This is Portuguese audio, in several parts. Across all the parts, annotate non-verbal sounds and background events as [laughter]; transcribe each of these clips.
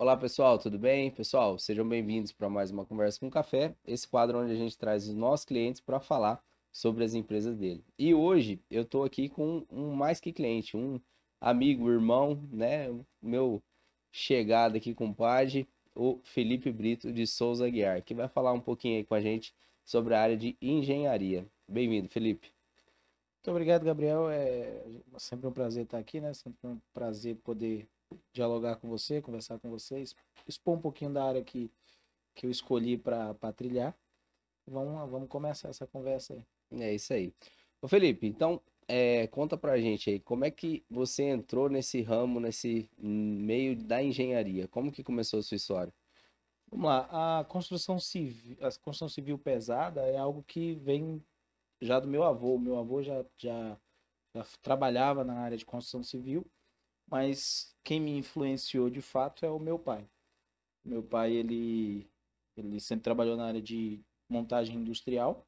Olá pessoal, tudo bem? Pessoal, sejam bem-vindos para mais uma conversa com café. Esse quadro onde a gente traz os nossos clientes para falar sobre as empresas dele. E hoje eu estou aqui com um mais que cliente, um amigo, irmão, né? Meu chegado aqui com o Felipe Brito de Souza Guiar, que vai falar um pouquinho aí com a gente sobre a área de engenharia. Bem-vindo, Felipe. Muito obrigado, Gabriel. É sempre um prazer estar aqui, né? Sempre um prazer poder dialogar com você, conversar com vocês, expor um pouquinho da área que, que eu escolhi para trilhar. Vamos, vamos começar essa conversa aí. É isso aí. Ô Felipe, então é, conta pra gente aí, como é que você entrou nesse ramo, nesse meio da engenharia? Como que começou a sua história? Vamos lá, a construção civil, a construção civil pesada é algo que vem já do meu avô. Meu avô já, já, já trabalhava na área de construção civil mas quem me influenciou de fato é o meu pai. Meu pai, ele, ele sempre trabalhou na área de montagem industrial,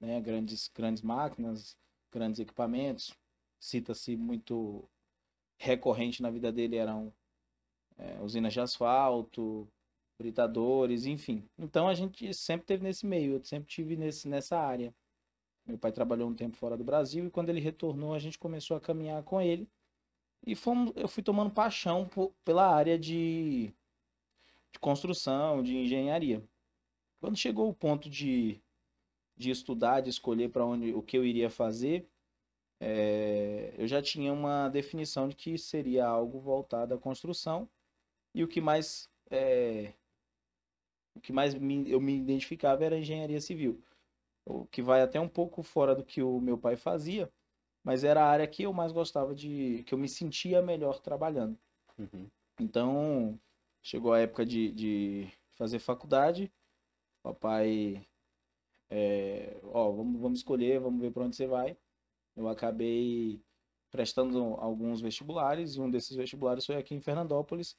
né? grandes, grandes máquinas, grandes equipamentos. Cita-se muito recorrente na vida dele eram é, usinas de asfalto, britadores, enfim. Então a gente sempre teve nesse meio, eu sempre tive nesse, nessa área. Meu pai trabalhou um tempo fora do Brasil e quando ele retornou a gente começou a caminhar com ele e fomos, eu fui tomando paixão por, pela área de, de construção, de engenharia. Quando chegou o ponto de, de estudar, de escolher para onde o que eu iria fazer, é, eu já tinha uma definição de que seria algo voltado à construção e o que mais é, o que mais me, eu me identificava era engenharia civil, o que vai até um pouco fora do que o meu pai fazia, mas era a área que eu mais gostava de, que eu me sentia melhor trabalhando. Uhum. Então, chegou a época de, de fazer faculdade, papai, é, ó, vamos, vamos escolher, vamos ver para onde você vai. Eu acabei prestando alguns vestibulares, e um desses vestibulares foi aqui em Fernandópolis,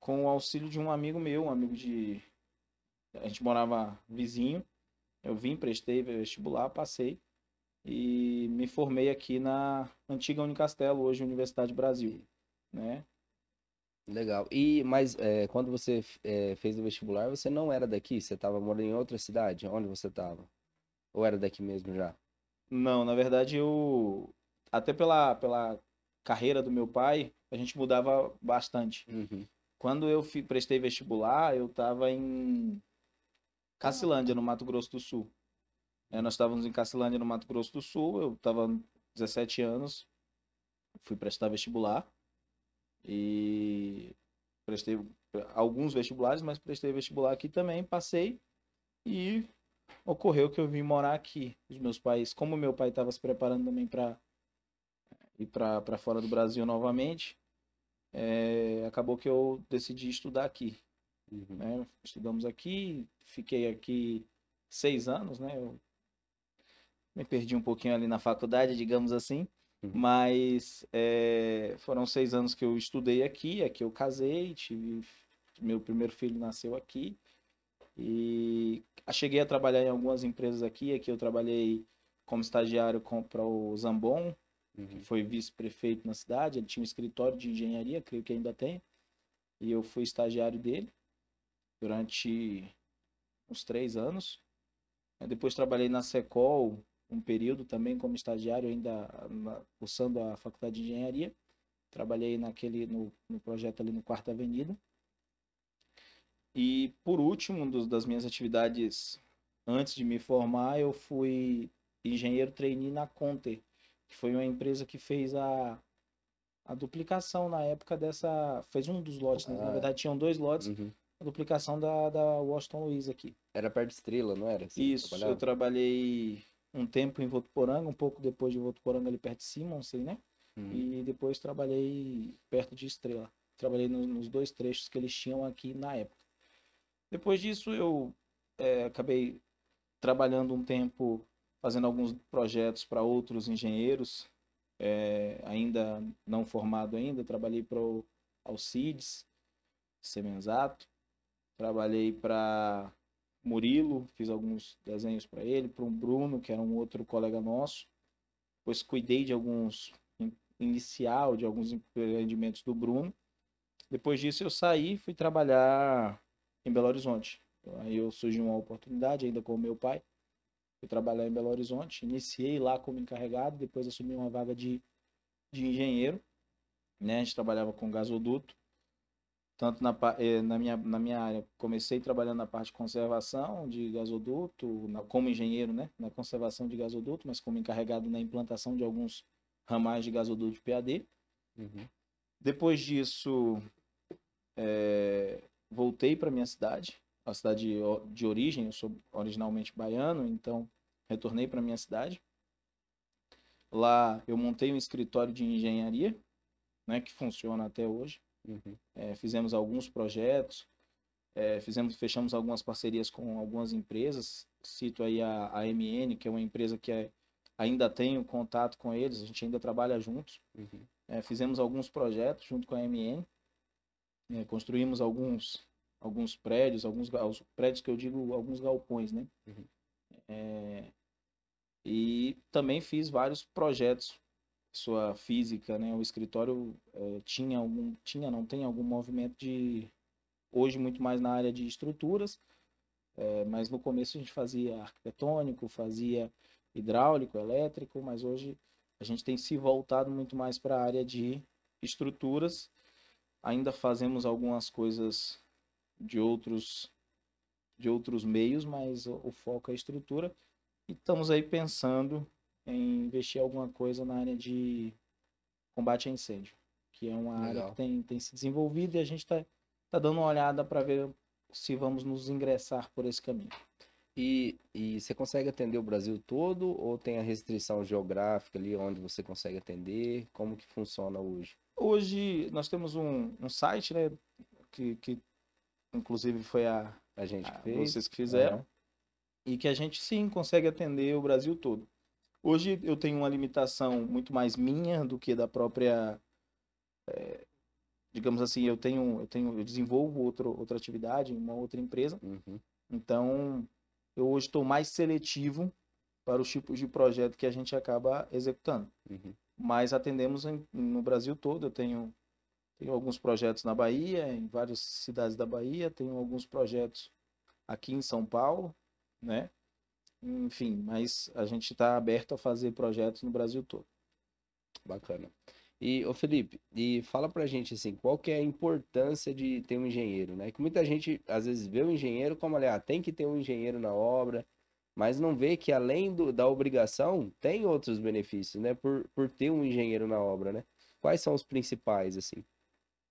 com o auxílio de um amigo meu, um amigo de... A gente morava vizinho, eu vim, prestei vestibular, passei, e me formei aqui na antiga Unicastelo, hoje Universidade Brasil, né? Legal. E mas é, quando você é, fez o vestibular, você não era daqui? Você estava morando em outra cidade? Onde você estava? Ou era daqui mesmo já? Não, na verdade eu até pela pela carreira do meu pai, a gente mudava bastante. Uhum. Quando eu fui, prestei vestibular, eu estava em Cacilândia, no Mato Grosso do Sul. É, nós estávamos em Cacilândia, no Mato Grosso do Sul. Eu estava 17 anos, fui prestar vestibular e prestei alguns vestibulares, mas prestei vestibular aqui também, passei e ocorreu que eu vim morar aqui. Os meus pais, como meu pai estava se preparando também para ir para fora do Brasil novamente, é, acabou que eu decidi estudar aqui. Uhum. Né? Estudamos aqui, fiquei aqui seis anos, né? Eu me perdi um pouquinho ali na faculdade, digamos assim. Uhum. Mas é, foram seis anos que eu estudei aqui, aqui eu casei, tive meu primeiro filho nasceu aqui e cheguei a trabalhar em algumas empresas aqui. Aqui eu trabalhei como estagiário para o Zambon, uhum. que foi vice-prefeito na cidade. Ele tinha um escritório de engenharia, creio que ainda tem, e eu fui estagiário dele durante uns três anos. Depois trabalhei na Secol, um período também como estagiário, ainda na, cursando a faculdade de engenharia. Trabalhei naquele no, no projeto ali no Quarta Avenida. E por último, um dos, das minhas atividades antes de me formar, eu fui engenheiro trainee na Conter, que foi uma empresa que fez a, a duplicação na época dessa. Fez um dos lotes, né? Na ah. verdade, tinham dois lotes. Uhum. A duplicação da, da Washington Luiz aqui. Era perto de Estrela, não era? Você Isso, trabalhava? eu trabalhei um tempo em Votuporanga, um pouco depois de Votuporanga ali perto de Simonsen, né? Uhum. E depois trabalhei perto de Estrela. Trabalhei no, nos dois trechos que eles tinham aqui na época. Depois disso eu é, acabei trabalhando um tempo fazendo alguns projetos para outros engenheiros, é, ainda não formado ainda. Trabalhei para o Alcides, Semenzato. Trabalhei para Murilo, fiz alguns desenhos para ele, para um Bruno, que era um outro colega nosso. Depois cuidei de alguns inicial, de alguns empreendimentos do Bruno. Depois disso eu saí fui trabalhar em Belo Horizonte. Aí eu surgiu uma oportunidade ainda com o meu pai. Fui trabalhar em Belo Horizonte, iniciei lá como encarregado, depois assumi uma vaga de, de engenheiro. Né? A gente trabalhava com gasoduto, tanto na, eh, na, minha, na minha área. Comecei trabalhando na parte de conservação de gasoduto, na, como engenheiro, né? Na conservação de gasoduto, mas como encarregado na implantação de alguns ramais de gasoduto de PAD. Uhum. Depois disso, é, voltei para minha cidade, a cidade de origem, eu sou originalmente baiano, então retornei para minha cidade. Lá eu montei um escritório de engenharia, né, que funciona até hoje. Uhum. É, fizemos alguns projetos, é, fizemos, fechamos algumas parcerias com algumas empresas. Cito aí a, a MN, que é uma empresa que é, ainda tenho contato com eles, a gente ainda trabalha juntos. Uhum. É, fizemos alguns projetos junto com a MN, é, construímos alguns, alguns prédios, alguns os prédios que eu digo, alguns galpões, né? Uhum. É, e também fiz vários projetos, sua física, né? O escritório é, tinha algum, tinha, não tem algum movimento de, hoje muito mais na área de estruturas, é, mas no começo a gente fazia arquitetônico, fazia hidráulico, elétrico, mas hoje a gente tem se voltado muito mais para a área de estruturas. Ainda fazemos algumas coisas de outros de outros meios, mas o, o foco é estrutura. E estamos aí pensando em investir alguma coisa na área de combate a incêndio, que é uma Legal. área que tem, tem se desenvolvido e a gente está tá dando uma olhada para ver se vamos nos ingressar por esse caminho. E, e você consegue atender o Brasil todo ou tem a restrição geográfica ali onde você consegue atender? Como que funciona hoje? Hoje nós temos um, um site, né, que, que inclusive foi a, A gente a- fez? vocês que fizeram, e que a gente sim consegue atender o Brasil todo. Hoje eu tenho uma limitação muito mais minha do que da própria, eh, digamos assim, eu tenho, eu tenho, eu desenvolvo outro, outra atividade em uma outra empresa, Uhum. então eu hoje estou mais seletivo para os tipos de projeto que a gente acaba executando. Uhum. mas atendemos em- no Brasil todo. Eu tenho, tenho alguns projetos na Bahia, em várias cidades da Bahia, tenho alguns projetos aqui em São Paulo, né? Enfim, mas a gente está aberto a fazer projetos no Brasil todo. Bacana. E, ô Felipe, e fala pra gente assim, qual que é a importância de ter um engenheiro, né? Que muita gente às vezes vê o engenheiro como, olha, ah, tem que ter um engenheiro na obra, mas não vê que além do, da obrigação, tem outros benefícios, né? Por, por ter um engenheiro na obra, né? Quais são os principais, assim?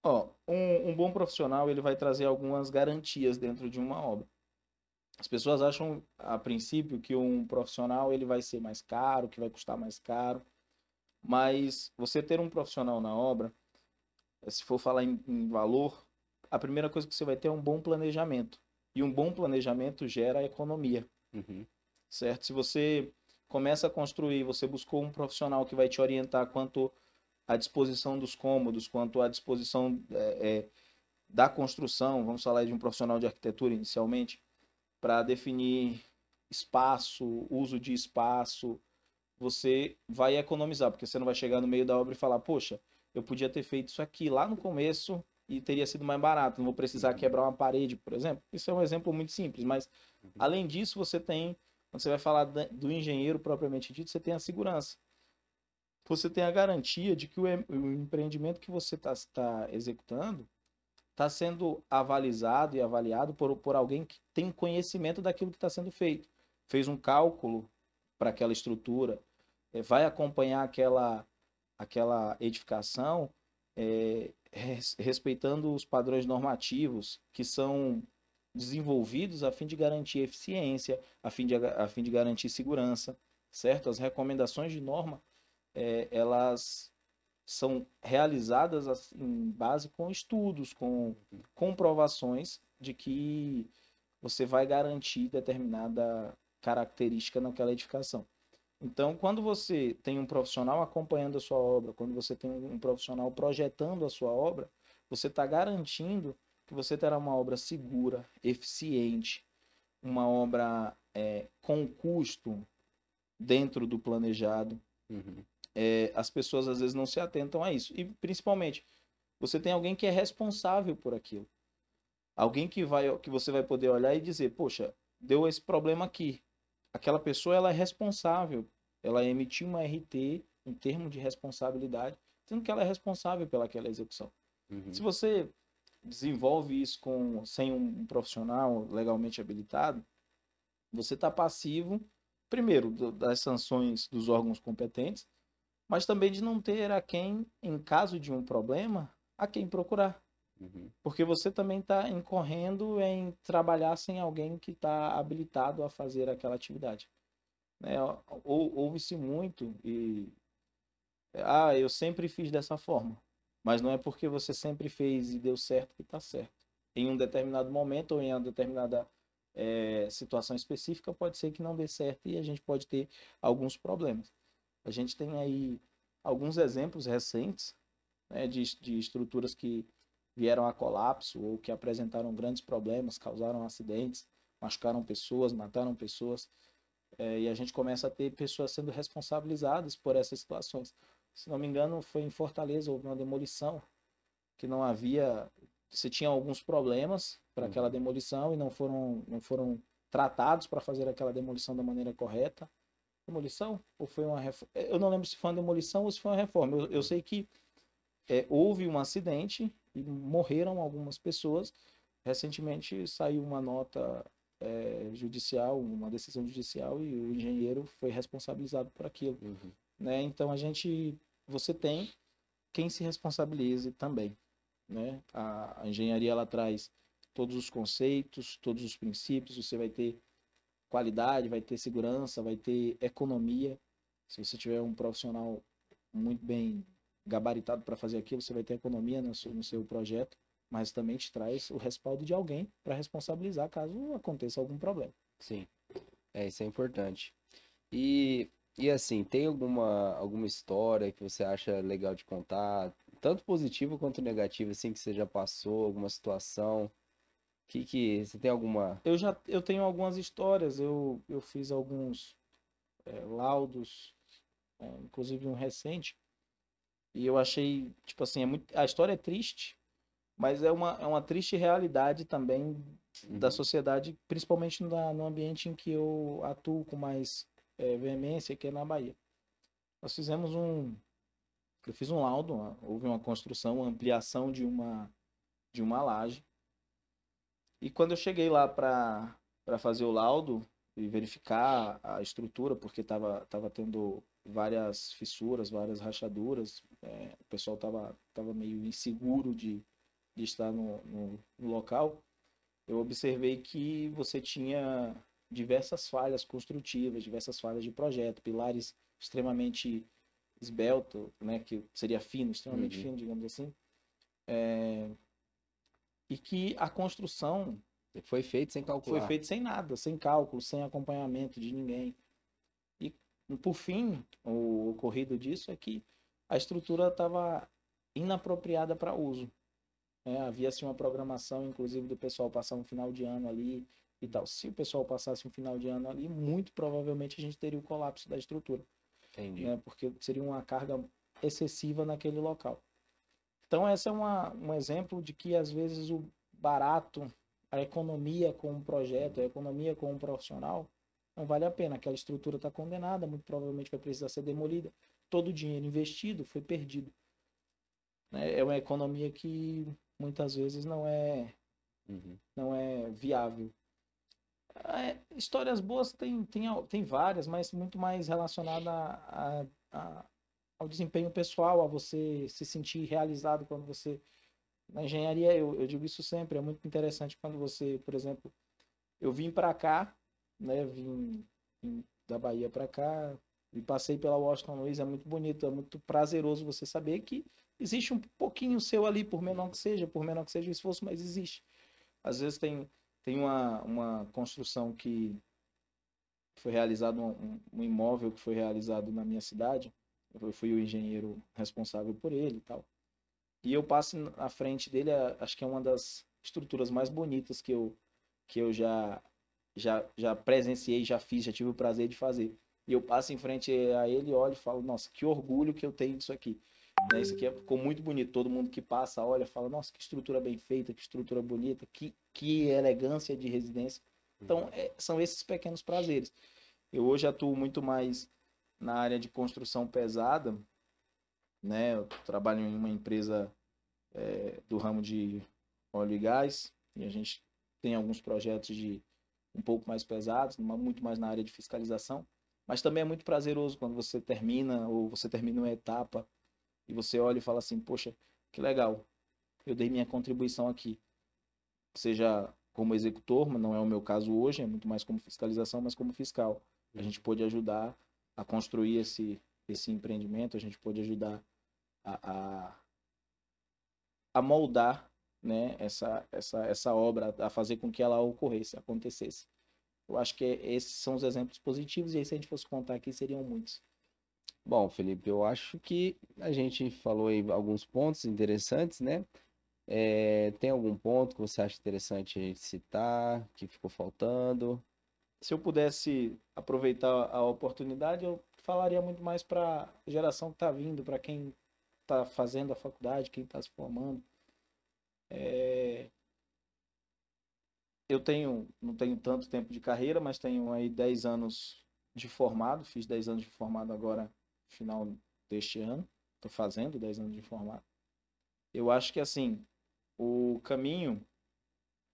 Ó, um, um bom profissional ele vai trazer algumas garantias dentro de uma obra. As pessoas acham a princípio que um profissional ele vai ser mais caro, que vai custar mais caro, mas você ter um profissional na obra, se for falar em, em valor, a primeira coisa que você vai ter é um bom planejamento. E um bom planejamento gera economia Uhum. certo? Se você começa a construir, você buscou um profissional que vai te orientar quanto à disposição dos cômodos, quanto à disposição é, é, da construção, vamos falar de um profissional de arquitetura inicialmente, para definir espaço, uso de espaço, você vai economizar, porque você não vai chegar no meio da obra e falar, poxa, eu podia ter feito isso aqui lá no começo e teria sido mais barato, não vou precisar Uhum. quebrar uma parede, por exemplo. Isso é um exemplo muito simples, mas Uhum. além disso, você tem, quando você vai falar do engenheiro propriamente dito, você tem a segurança. Você tem a garantia de que o empreendimento que você está tá executando está sendo avalizado e avaliado por, por alguém que tem conhecimento daquilo que está sendo feito. Fez um cálculo para aquela estrutura, eh, vai acompanhar aquela, aquela edificação eh, res- respeitando os padrões normativos que são desenvolvidos a fim de garantir eficiência, a fim de, a fim de garantir segurança, certo? As recomendações de norma, eh, elas são realizadas assim, em base com estudos, com comprovações de que você vai garantir determinada característica naquela edificação. Então, quando você tem um profissional acompanhando a sua obra, quando você tem um profissional projetando a sua obra, você está garantindo que você terá uma obra segura, eficiente, uma obra é, com custo dentro do planejado. Uhum. É, as pessoas às vezes não se atentam a isso. E principalmente, você tem alguém que é responsável por aquilo. Alguém que vai que você vai poder olhar e dizer, poxa, deu esse problema aqui. Aquela pessoa ela é responsável, ela emitiu uma RT, um termo de responsabilidade, sendo que ela é responsável pelaquela execução. Uhum. Se você desenvolve isso com sem um profissional legalmente habilitado, você está passivo, primeiro, das sanções dos órgãos competentes, mas também de não ter a quem, em caso de um problema, a quem procurar. Uhum. Porque você também está incorrendo em trabalhar sem alguém que está habilitado a fazer aquela atividade. Né? Ou, ouve-se muito e. Ah, eu sempre fiz dessa forma. Mas não é porque você sempre fez e deu certo que está certo. Em um determinado momento ou em uma determinada é, situação específica, pode ser que não dê certo e a gente pode ter alguns problemas. A gente tem aí alguns exemplos recentes né, de, de estruturas que vieram a colapso ou que apresentaram grandes problemas, causaram acidentes, machucaram pessoas, mataram pessoas. É, e a gente começa a ter pessoas sendo responsabilizadas por essas situações. Se não me engano, foi em Fortaleza, houve uma demolição que não havia. Você tinha alguns problemas para Uhum. aquela demolição e não foram, não foram tratados para fazer aquela demolição da maneira correta. Demolição? Ou foi uma reforma? Eu não lembro se foi uma demolição ou se foi uma reforma. Eu, eu sei que é, houve um acidente e morreram algumas pessoas. Recentemente saiu uma nota é, judicial, uma decisão judicial e o engenheiro foi responsabilizado por aquilo, Uhum. né? Então a gente, você tem quem se responsabilize também, né? A, a engenharia ela traz todos os conceitos, todos os princípios. Você vai ter qualidade, vai ter segurança, vai ter economia. Se você tiver um profissional muito bem gabaritado para fazer aquilo, você vai ter economia no seu, no seu projeto, mas também te traz o respaldo de alguém para responsabilizar caso aconteça algum problema. Sim, é, isso é importante. E, e assim, tem alguma, alguma história que você acha legal de contar, tanto positiva quanto negativa, assim, que você já passou, alguma situação? Que, que você tem alguma. Eu já eu tenho algumas histórias, eu, eu fiz alguns é, laudos, é, inclusive um recente, e eu achei, tipo assim, é muito, a história é triste, mas é uma, é uma triste realidade também da Uhum. sociedade, principalmente na, no ambiente em que eu atuo com mais é, veemência, que é na Bahia. Nós fizemos um. Eu fiz um laudo, houve uma construção, uma ampliação de uma, de uma laje. E quando eu cheguei lá para fazer o laudo e verificar a estrutura, porque estava tava tendo várias fissuras, várias rachaduras, é, o pessoal estava tava meio inseguro de, de estar no, no, no local, eu observei que você tinha diversas falhas construtivas, diversas falhas de projeto, pilares extremamente esbelto, né, que seria fino, extremamente Uhum. fino, digamos assim, É, e que a construção Foi feito sem calcular. foi feita sem nada, sem cálculo, sem acompanhamento de ninguém. E por fim, o ocorrido disso é que a estrutura estava inapropriada para uso. né? Havia-se uma programação, inclusive, do pessoal passar um final de ano ali e tal. Se o pessoal passasse um final de ano ali, muito provavelmente a gente teria o colapso da estrutura Entendi. né? Porque seria uma carga excessiva naquele local. Então, esse é uma, um exemplo de que, às vezes, o barato, a economia com um projeto, a economia com um profissional, não vale a pena. Aquela estrutura está condenada, muito provavelmente vai precisar ser demolida. Todo o dinheiro investido foi perdido. né? É uma economia que, muitas vezes, não é Uhum. não é viável. É, histórias boas tem, tem, tem várias, mas muito mais relacionada a, a- ao desempenho pessoal, a você se sentir realizado quando você. Na engenharia, eu, eu digo isso sempre, é muito interessante quando você, por exemplo, eu vim para cá, né, vim, vim da Bahia para cá, e passei pela Washington Luiz, é muito bonito, é muito prazeroso você saber que existe um pouquinho seu ali, por menor que seja, por menor que seja o esforço, mas existe. Às vezes tem, tem uma, uma construção que foi realizado, um, um imóvel que foi realizado na minha cidade, eu fui o engenheiro responsável por ele e tal. E eu passo na frente dele, acho que é uma das estruturas mais bonitas que eu, que eu já, já, já presenciei, já fiz, já tive o prazer de fazer. E eu passo em frente a ele, olho e falo, nossa, que orgulho que eu tenho disso aqui. Né? Isso aqui é, ficou muito bonito. Todo mundo que passa olha fala, nossa, que estrutura bem feita, que estrutura bonita, que, que elegância de residência. Então, é, são esses pequenos prazeres. Eu hoje atuo muito mais na área de construção pesada, né? Eu trabalho em uma empresa é, do ramo de óleo e gás e a gente tem alguns projetos de um pouco mais pesados, muito mais na área de fiscalização. Mas também é muito prazeroso quando você termina ou você termina uma etapa e você olha e fala assim, poxa, que legal, eu dei minha contribuição aqui. Seja como executor, mas não é o meu caso hoje, é muito mais como fiscalização, mas como fiscal. A gente pôde ajudar a construir esse, esse empreendimento, a gente pôde ajudar a, a, a moldar né, essa, essa, essa obra, a fazer com que ela ocorresse, acontecesse. Eu acho que esses são os exemplos positivos, e aí se a gente fosse contar aqui, seriam muitos. Bom, Felipe, eu acho que a gente falou aí alguns pontos interessantes, né? É, tem algum ponto que você acha interessante a gente citar, que ficou faltando? Se eu pudesse aproveitar a oportunidade, eu falaria muito mais para a geração que está vindo, para quem está fazendo a faculdade, quem está se formando. É... Eu tenho, não tenho tanto tempo de carreira, mas tenho aí 10 anos de formado, fiz 10 anos de formado agora, final deste ano. Estou fazendo 10 anos de formado. Eu acho que assim, o caminho,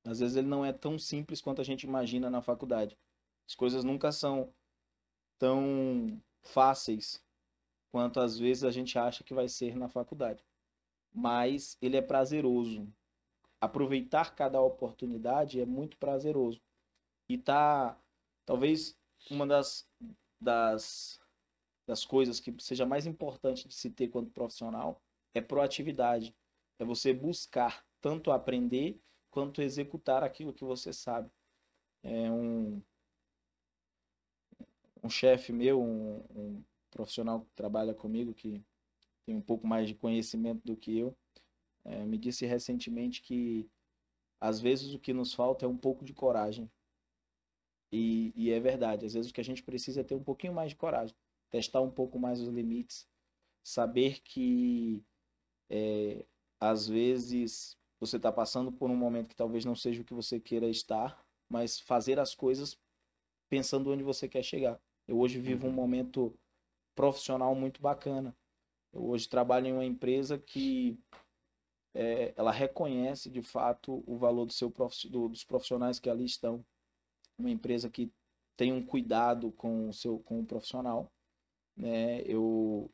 às vezes ele não é tão simples quanto a gente imagina na faculdade. As coisas nunca são tão fáceis quanto às vezes a gente acha que vai ser na faculdade. Mas ele é prazeroso. Aproveitar cada oportunidade é muito prazeroso. E tá talvez uma das das das coisas que seja mais importante de se ter quanto profissional é proatividade. É você buscar tanto aprender quanto executar aquilo que você sabe. É um, um chefe meu, um, um profissional que trabalha comigo, que tem um pouco mais de conhecimento do que eu, é, me disse recentemente que às vezes o que nos falta é um pouco de coragem. E, e, é verdade, às vezes o que a gente precisa é ter um pouquinho mais de coragem, testar um pouco mais os limites, saber que é, às vezes você está passando por um momento que talvez não seja o que você queira estar, mas fazer as coisas pensando onde você quer chegar. Eu hoje vivo um uhum. momento profissional muito bacana. Eu hoje trabalho em uma empresa que é, ela reconhece de fato o valor do seu do, dos profissionais que ali estão. Uma empresa que tem um cuidado com o seu com o profissional, né? Eu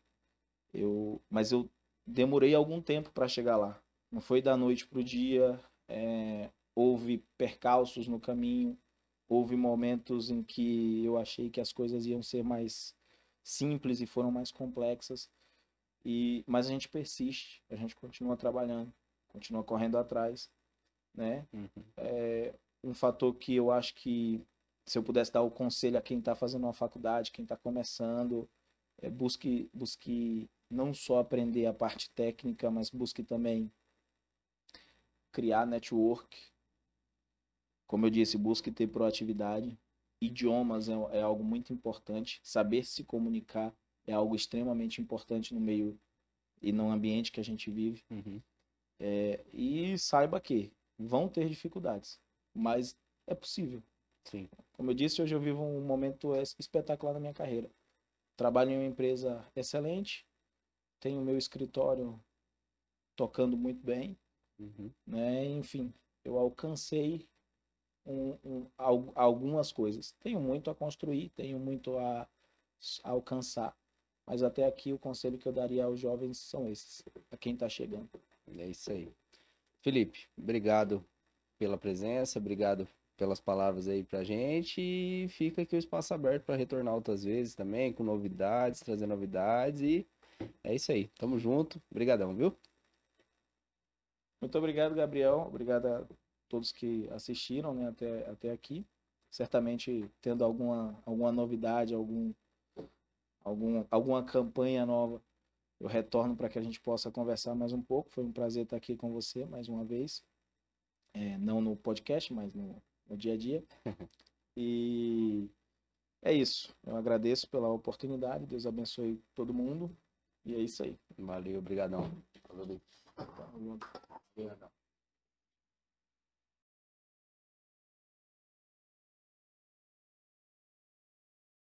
eu mas eu demorei algum tempo para chegar lá. Não foi da noite para o dia. É, houve percalços no caminho. Houve momentos em que eu achei que as coisas iam ser mais simples e foram mais complexas. E, mas a gente persiste, a gente continua trabalhando, continua correndo atrás, né? Uhum. É um fator que eu acho que se eu pudesse dar o conselho a quem está fazendo uma faculdade, quem está começando, é, busque, busque não só aprender a parte técnica, mas busque também criar network. Como eu disse, busque ter proatividade. Idiomas é, é algo muito importante. Saber se comunicar é algo extremamente importante no meio e no ambiente que a gente vive. Uhum. É, e saiba que vão ter dificuldades, mas é possível. Sim. Como eu disse, hoje eu vivo um momento espetacular na minha carreira. Trabalho em uma empresa excelente, tenho meu escritório tocando muito bem, uhum. né? Enfim, eu alcancei um, um, algumas coisas. Tenho muito a construir, tenho muito a, a alcançar, mas até aqui o conselho que eu daria aos jovens são esses, a quem está chegando. É isso aí. Felipe, obrigado pela presença, obrigado pelas palavras aí pra gente e fica aqui o espaço aberto para retornar outras vezes também com novidades, trazer novidades e é isso aí. Tamo junto. Obrigadão, viu? Muito obrigado, Gabriel. Obrigado a todos que assistiram né, até, até aqui. Certamente tendo alguma, alguma novidade, algum, algum, alguma campanha nova, eu retorno para que a gente possa conversar mais um pouco. Foi um prazer estar aqui com você mais uma vez. É, não no podcast, mas no, no dia a dia. [laughs] e é isso. Eu agradeço pela oportunidade. Deus abençoe todo mundo E é isso aí. Valeu, obrigadão. Valeu. Obrigadão.